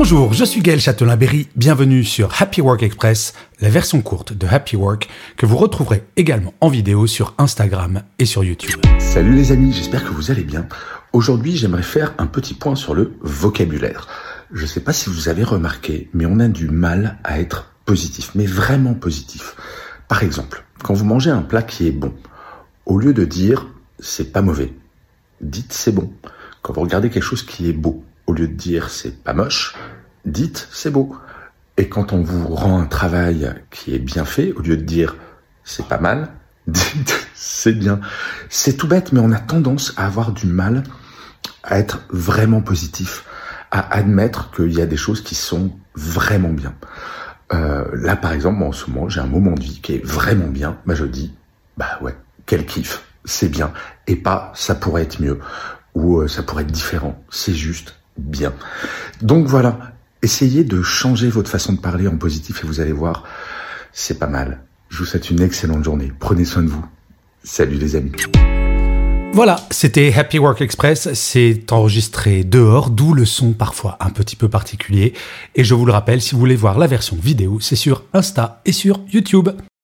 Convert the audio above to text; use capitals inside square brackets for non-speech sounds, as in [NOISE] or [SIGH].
Bonjour, je suis Gaël Châtelain-Berry, bienvenue sur Happy Work Express, la version courte de Happy Work que vous retrouverez également en vidéo sur Instagram et sur YouTube. Salut les amis, j'espère que vous allez bien. Aujourd'hui, j'aimerais faire un petit point sur le vocabulaire. Je ne sais pas si vous avez remarqué, mais on a du mal à être positif, mais vraiment positif. Par exemple, quand vous mangez un plat qui est bon, au lieu de dire c'est pas mauvais, dites c'est bon. Quand vous regardez quelque chose qui est beau, au lieu de dire c'est pas moche, dites c'est beau. Et quand on vous rend un travail qui est bien fait, au lieu de dire c'est pas mal, [LAUGHS] dites c'est bien. C'est tout bête, mais on a tendance à avoir du mal à être vraiment positif, à admettre qu'il y a des choses qui sont vraiment bien. Euh, là, par exemple, moi, en ce moment, j'ai un moment de vie qui est vraiment bien. Bah, je dis, bah ouais, quel kiff, c'est bien. Et pas, ça pourrait être mieux ou euh, ça pourrait être différent. C'est juste bien. Donc voilà, essayez de changer votre façon de parler en positif et vous allez voir, c'est pas mal. Je vous souhaite une excellente journée. Prenez soin de vous. Salut les amis. Voilà, c'était Happy Work Express. C'est enregistré dehors, d'où le son parfois un petit peu particulier. Et je vous le rappelle, si vous voulez voir la version vidéo, c'est sur Insta et sur YouTube.